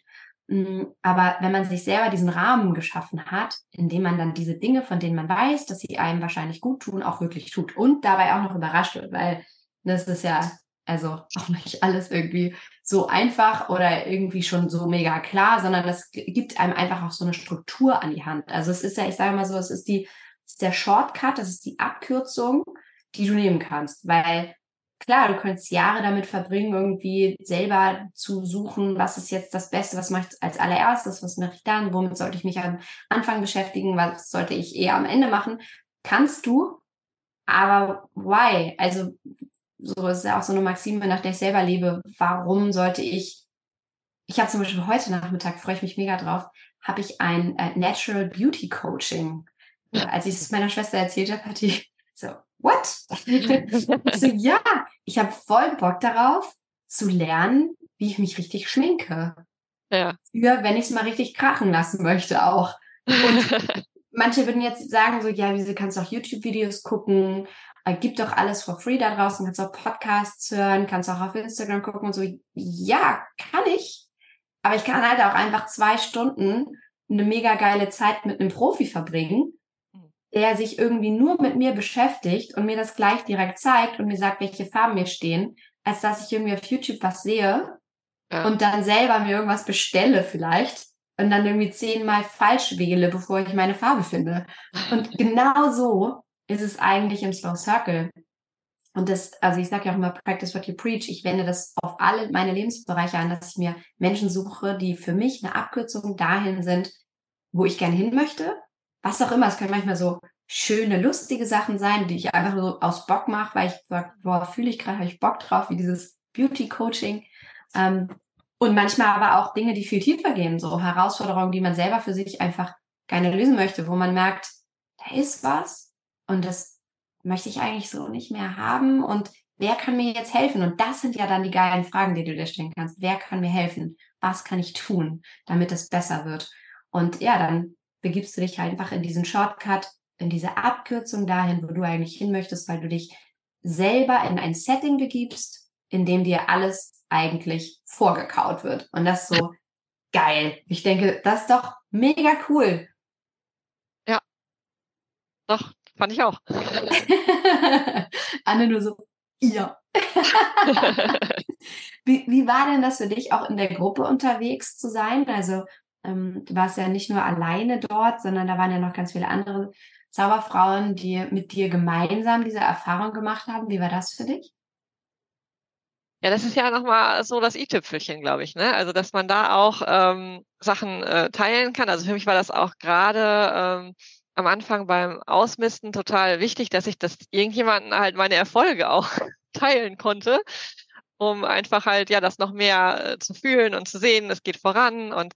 S1: Mm, aber wenn man sich selber diesen Rahmen geschaffen hat, indem man dann diese Dinge, von denen man weiß, dass sie einem wahrscheinlich gut tun, auch wirklich tut und dabei auch noch überrascht wird, weil das ist ja also *laughs* auch nicht alles irgendwie so einfach oder irgendwie schon so mega klar, sondern das gibt einem einfach auch so eine Struktur an die Hand. Also es ist ja, ich sage mal so, es ist die, es ist der Shortcut, das ist die Abkürzung, die du nehmen kannst, weil klar, du könntest Jahre damit verbringen, irgendwie selber zu suchen, was ist jetzt das Beste, was mache ich als allererstes, was mache ich dann, womit sollte ich mich am Anfang beschäftigen, was sollte ich eher am Ende machen. Kannst du, aber why? Also so ist ja auch so eine Maxime, nach der ich selber lebe. Warum sollte ich, ich habe zum Beispiel heute Nachmittag, freue ich mich mega drauf, habe ich ein äh, Natural Beauty Coaching. Als ich es meiner Schwester erzählt habe, hat die *laughs* so, what? *laughs* so, ja, ich habe voll Bock darauf zu lernen, wie ich mich richtig schminke. Ja. Für, wenn ich es mal richtig krachen lassen möchte auch. Und *laughs* manche würden jetzt sagen so, ja, wieso kannst du auch YouTube-Videos gucken? Äh, gibt doch alles for free da draußen, kannst auch Podcasts hören, kannst auch auf Instagram gucken und so. Ja, kann ich. Aber ich kann halt auch einfach zwei Stunden eine mega geile Zeit mit einem Profi verbringen der sich irgendwie nur mit mir beschäftigt und mir das gleich direkt zeigt und mir sagt, welche Farben mir stehen, als dass ich irgendwie auf YouTube was sehe ja. und dann selber mir irgendwas bestelle vielleicht und dann irgendwie zehnmal falsch wähle, bevor ich meine Farbe finde. Und *laughs* genau so ist es eigentlich im Slow Circle. Und das, also ich sage ja auch immer, practice what you preach. Ich wende das auf alle meine Lebensbereiche an, dass ich mir Menschen suche, die für mich eine Abkürzung dahin sind, wo ich gerne hin möchte. Was auch immer. Es können manchmal so schöne, lustige Sachen sein, die ich einfach so aus Bock mache, weil ich sage, boah, fühle ich gerade, habe ich Bock drauf, wie dieses Beauty-Coaching. Ähm, und manchmal aber auch Dinge, die viel tiefer gehen, so Herausforderungen, die man selber für sich einfach gerne lösen möchte, wo man merkt, da ist was und das möchte ich eigentlich so nicht mehr haben und wer kann mir jetzt helfen? Und das sind ja dann die geilen Fragen, die du dir stellen kannst. Wer kann mir helfen? Was kann ich tun, damit es besser wird? Und ja, dann begibst du dich einfach in diesen Shortcut, in diese Abkürzung dahin, wo du eigentlich hin möchtest, weil du dich selber in ein Setting begibst, in dem dir alles eigentlich vorgekaut wird. Und das ist so geil. Ich denke, das ist doch mega cool.
S2: Ja. Doch, fand ich auch. *laughs*
S1: Anne nur so, ja. *laughs* wie, wie war denn das für dich, auch in der Gruppe unterwegs zu sein? Also ähm, du warst ja nicht nur alleine dort, sondern da waren ja noch ganz viele andere Zauberfrauen, die mit dir gemeinsam diese Erfahrung gemacht haben. Wie war das für dich?
S2: Ja, das ist ja nochmal so das i-Tüpfelchen, glaube ich. Ne? Also, dass man da auch ähm, Sachen äh, teilen kann. Also für mich war das auch gerade ähm, am Anfang beim Ausmisten total wichtig, dass ich das irgendjemanden halt meine Erfolge auch *laughs* teilen konnte, um einfach halt ja das noch mehr äh, zu fühlen und zu sehen, es geht voran und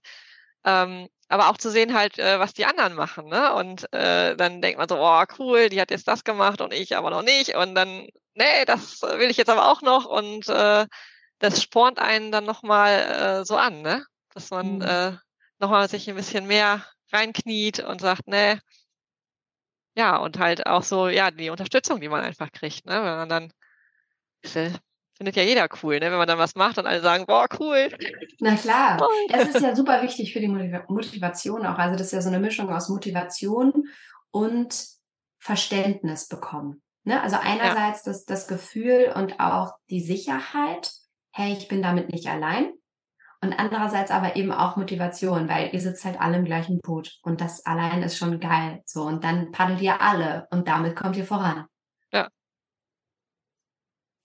S2: ähm, aber auch zu sehen halt, äh, was die anderen machen, ne? Und äh, dann denkt man so, oh cool, die hat jetzt das gemacht und ich aber noch nicht. Und dann, nee, das will ich jetzt aber auch noch. Und äh, das spornt einen dann nochmal äh, so an, ne? Dass man mhm. äh, nochmal sich ein bisschen mehr reinkniet und sagt, nee, ja, und halt auch so, ja, die Unterstützung, die man einfach kriegt, ne? Wenn man dann findet ja jeder cool, ne? wenn man dann was macht und alle sagen, boah, cool.
S1: Na klar, *laughs* das ist ja super wichtig für die Motivation auch. Also das ist ja so eine Mischung aus Motivation und Verständnis bekommen. Ne? Also einerseits ja. das, das Gefühl und auch die Sicherheit, hey, ich bin damit nicht allein. Und andererseits aber eben auch Motivation, weil ihr sitzt halt alle im gleichen Boot. Und das allein ist schon geil. So, und dann paddelt ihr alle und damit kommt ihr voran.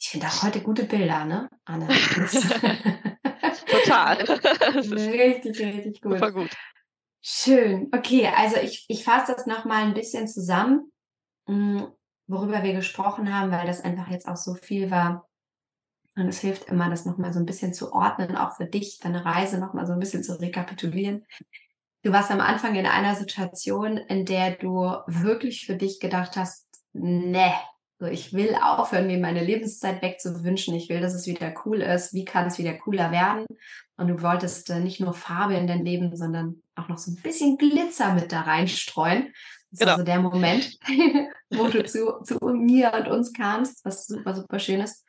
S1: Ich finde auch heute gute Bilder, ne, Anne? *laughs* *laughs*
S2: Total.
S1: richtig, richtig gut. Super gut. Schön. Okay, also ich, ich fasse das nochmal ein bisschen zusammen, mm, worüber wir gesprochen haben, weil das einfach jetzt auch so viel war. Und es hilft immer, das nochmal so ein bisschen zu ordnen, auch für dich, deine Reise nochmal so ein bisschen zu rekapitulieren. Du warst am Anfang in einer Situation, in der du wirklich für dich gedacht hast, ne, so, ich will aufhören, mir meine Lebenszeit wegzuwünschen. Ich will, dass es wieder cool ist. Wie kann es wieder cooler werden? Und du wolltest äh, nicht nur Farbe in dein Leben, sondern auch noch so ein bisschen Glitzer mit da reinstreuen. Das genau. ist also der Moment, *laughs* wo du zu, zu mir und uns kamst, was super, super schön ist.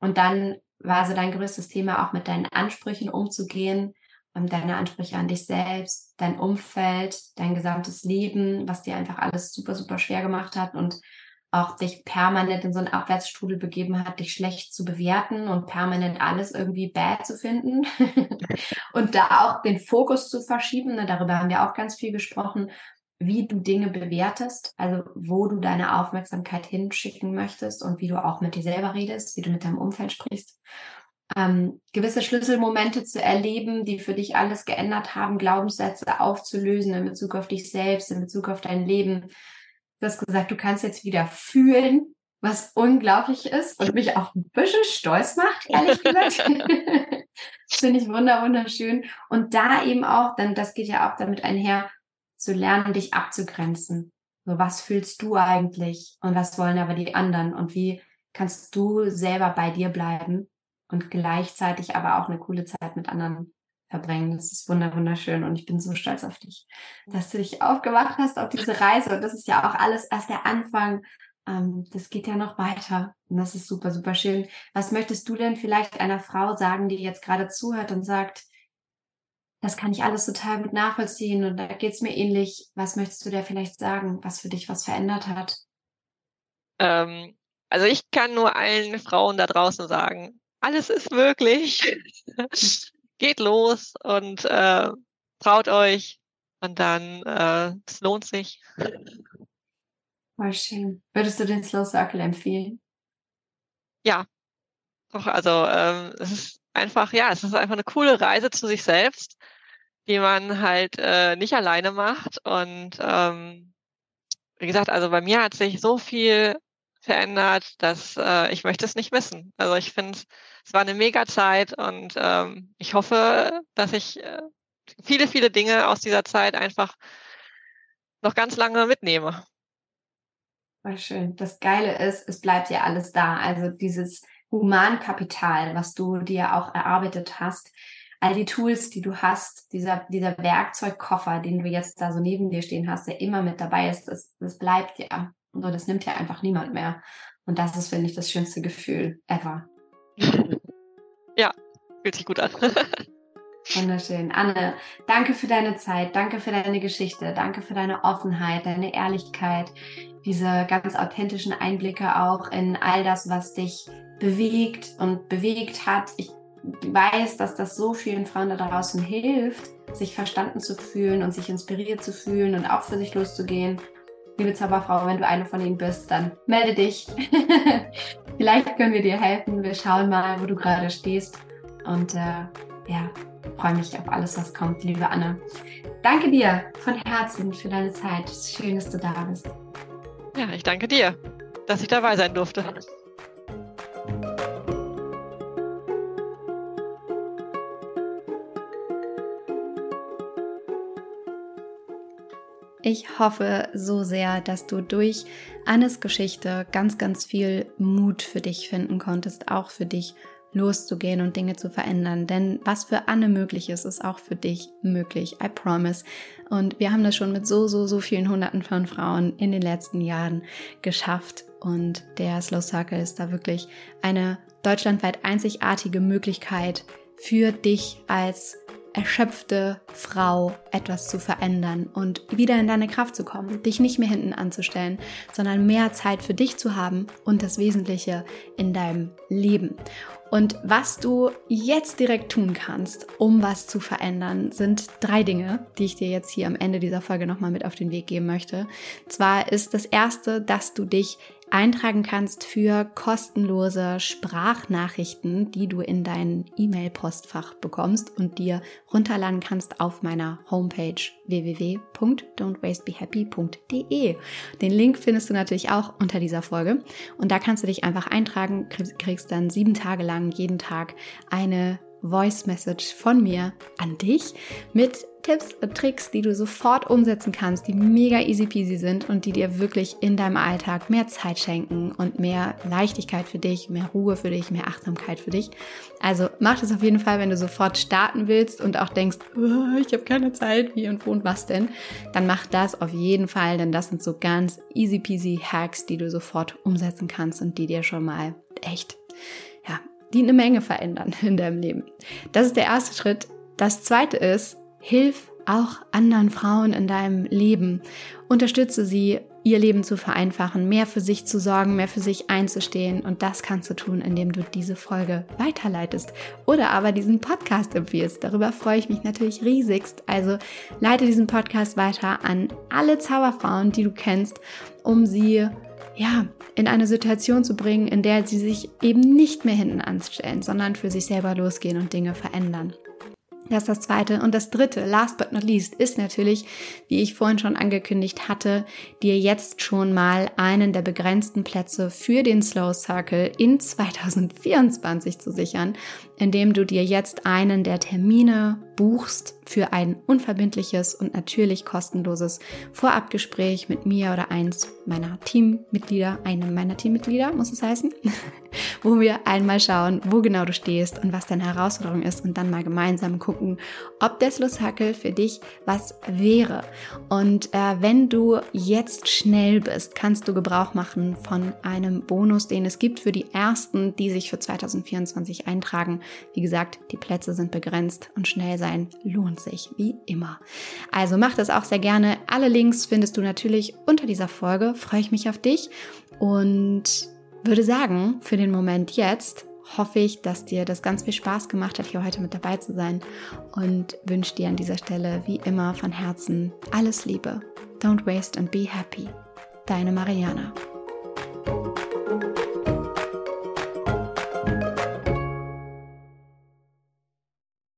S1: Und dann war so dein größtes Thema auch mit deinen Ansprüchen umzugehen, um deine Ansprüche an dich selbst, dein Umfeld, dein gesamtes Leben, was dir einfach alles super, super schwer gemacht hat und auch dich permanent in so einen Abwärtsstrudel begeben hat, dich schlecht zu bewerten und permanent alles irgendwie bad zu finden *laughs* und da auch den Fokus zu verschieben. Ne, darüber haben wir auch ganz viel gesprochen, wie du Dinge bewertest, also wo du deine Aufmerksamkeit hinschicken möchtest und wie du auch mit dir selber redest, wie du mit deinem Umfeld sprichst. Ähm, gewisse Schlüsselmomente zu erleben, die für dich alles geändert haben, Glaubenssätze aufzulösen in Bezug auf dich selbst, in Bezug auf dein Leben, Du hast gesagt, du kannst jetzt wieder fühlen, was unglaublich ist und mich auch ein bisschen stolz macht, ehrlich gesagt. *laughs* Finde ich wunder, wunderschön. Und da eben auch, dann, das geht ja auch damit einher, zu lernen, dich abzugrenzen. So, was fühlst du eigentlich und was wollen aber die anderen und wie kannst du selber bei dir bleiben und gleichzeitig aber auch eine coole Zeit mit anderen verbringen. Das ist wunderschön und ich bin so stolz auf dich, dass du dich aufgemacht hast auf diese Reise. Und das ist ja auch alles erst der Anfang. Ähm, das geht ja noch weiter und das ist super, super schön. Was möchtest du denn vielleicht einer Frau sagen, die jetzt gerade zuhört und sagt, das kann ich alles total gut nachvollziehen und da geht es mir ähnlich. Was möchtest du dir vielleicht sagen, was für dich was verändert hat?
S2: Ähm, also ich kann nur allen Frauen da draußen sagen, alles ist möglich. *laughs* geht los und äh, traut euch und dann, äh, es lohnt sich.
S1: Voll schön. Würdest du den Slow Circle empfehlen?
S2: ja, doch, also ähm, es ist einfach, ja, es ist einfach eine coole Reise zu sich selbst, die man halt äh, nicht alleine macht. Und ähm, wie gesagt, also bei mir hat sich so viel verändert, dass äh, ich möchte es nicht missen. Also ich finde, es war eine mega Zeit und ähm, ich hoffe, dass ich äh, viele, viele Dinge aus dieser Zeit einfach noch ganz lange mitnehme.
S1: War schön. Das Geile ist, es bleibt ja alles da. Also dieses Humankapital, was du dir auch erarbeitet hast, all die Tools, die du hast, dieser, dieser Werkzeugkoffer, den du jetzt da so neben dir stehen hast, der immer mit dabei ist, das, das bleibt ja. Und das nimmt ja einfach niemand mehr. Und das ist, finde ich, das schönste Gefühl ever. *laughs*
S2: Ja, fühlt sich gut an. *laughs*
S1: Wunderschön. Anne, danke für deine Zeit, danke für deine Geschichte, danke für deine Offenheit, deine Ehrlichkeit, diese ganz authentischen Einblicke auch in all das, was dich bewegt und bewegt hat. Ich weiß, dass das so vielen Frauen da draußen hilft, sich verstanden zu fühlen und sich inspiriert zu fühlen und auch für sich loszugehen. Liebe Zauberfrau, wenn du eine von ihnen bist, dann melde dich. *laughs* Vielleicht können wir dir helfen. Wir schauen mal, wo du gerade stehst. Und äh, ja, freue mich auf alles, was kommt, liebe Anne. Danke dir von Herzen für deine Zeit. Schön, dass du da bist.
S2: Ja, ich danke dir, dass ich dabei sein durfte.
S1: Ich hoffe so sehr, dass du durch Annes Geschichte ganz, ganz viel Mut für dich finden konntest, auch für dich loszugehen und Dinge zu verändern. Denn was für Anne möglich ist, ist auch für dich möglich. I promise. Und wir haben das schon mit so, so, so vielen Hunderten von Frauen in den letzten Jahren geschafft. Und der Slow Circle ist da wirklich eine deutschlandweit einzigartige Möglichkeit für dich als erschöpfte Frau etwas zu verändern und wieder in deine Kraft zu kommen, dich nicht mehr hinten anzustellen, sondern mehr Zeit für dich zu haben und das Wesentliche in deinem Leben. Und was du jetzt direkt tun kannst, um was zu verändern, sind drei Dinge, die ich dir jetzt hier am Ende dieser Folge nochmal mit auf den Weg geben möchte. Zwar ist das erste, dass du dich eintragen kannst für kostenlose Sprachnachrichten, die du in dein E-Mail-Postfach bekommst und dir runterladen kannst auf meiner Homepage www.don'twastebehappy.de. Den Link findest du natürlich auch unter dieser Folge und da kannst du dich einfach eintragen, kriegst dann sieben Tage lang jeden Tag eine Voice Message von mir an dich mit Tipps und Tricks, die du sofort umsetzen kannst, die mega easy peasy sind und die dir wirklich in deinem Alltag mehr Zeit schenken und mehr Leichtigkeit für dich, mehr Ruhe für dich, mehr Achtsamkeit für dich. Also mach das auf jeden Fall, wenn du sofort starten willst und auch denkst, oh, ich habe keine Zeit, wie und wo und was denn, dann mach das auf jeden Fall, denn das sind so ganz easy peasy Hacks, die du sofort umsetzen kannst und die dir schon mal echt die eine Menge verändern *laughs* in deinem Leben. Das ist der erste Schritt. Das zweite ist, hilf auch anderen Frauen in deinem Leben. Unterstütze sie, ihr Leben zu vereinfachen, mehr für sich zu sorgen, mehr für sich einzustehen. Und das kannst du tun, indem du diese Folge weiterleitest oder aber diesen Podcast empfiehlst. Darüber freue ich mich natürlich riesigst. Also leite diesen Podcast weiter an alle Zauberfrauen, die du kennst, um sie ja, in eine Situation zu bringen, in der sie sich eben nicht mehr hinten anstellen, sondern für sich selber losgehen und Dinge verändern. Das ist das zweite. Und das dritte, last but not least, ist natürlich, wie ich vorhin schon angekündigt hatte, dir jetzt schon mal einen der begrenzten Plätze für den Slow Circle in *laughs* 2024 zu sichern, indem du dir jetzt einen der Termine buchst für ein unverbindliches und natürlich kostenloses Vorabgespräch mit mir oder eins meiner Teammitglieder, einem meiner Teammitglieder muss es heißen, *laughs* wo wir einmal schauen, wo genau du stehst und was deine Herausforderung ist und dann mal gemeinsam gucken, ob der Schlusshackel für dich was wäre. Und äh, wenn du jetzt schnell bist, kannst du Gebrauch machen von einem Bonus, den es gibt für die ersten, die sich für 2024 eintragen. Wie gesagt, die Plätze sind begrenzt und schnell sein lohnt sich, wie immer. Also mach das auch sehr gerne. Alle Links findest du natürlich unter dieser Folge. Freue ich mich auf dich und würde sagen, für den Moment jetzt hoffe ich, dass dir das ganz viel Spaß gemacht hat, hier heute mit dabei zu sein und wünsche dir an dieser Stelle wie immer von Herzen alles Liebe. Don't waste and be happy. Deine Mariana.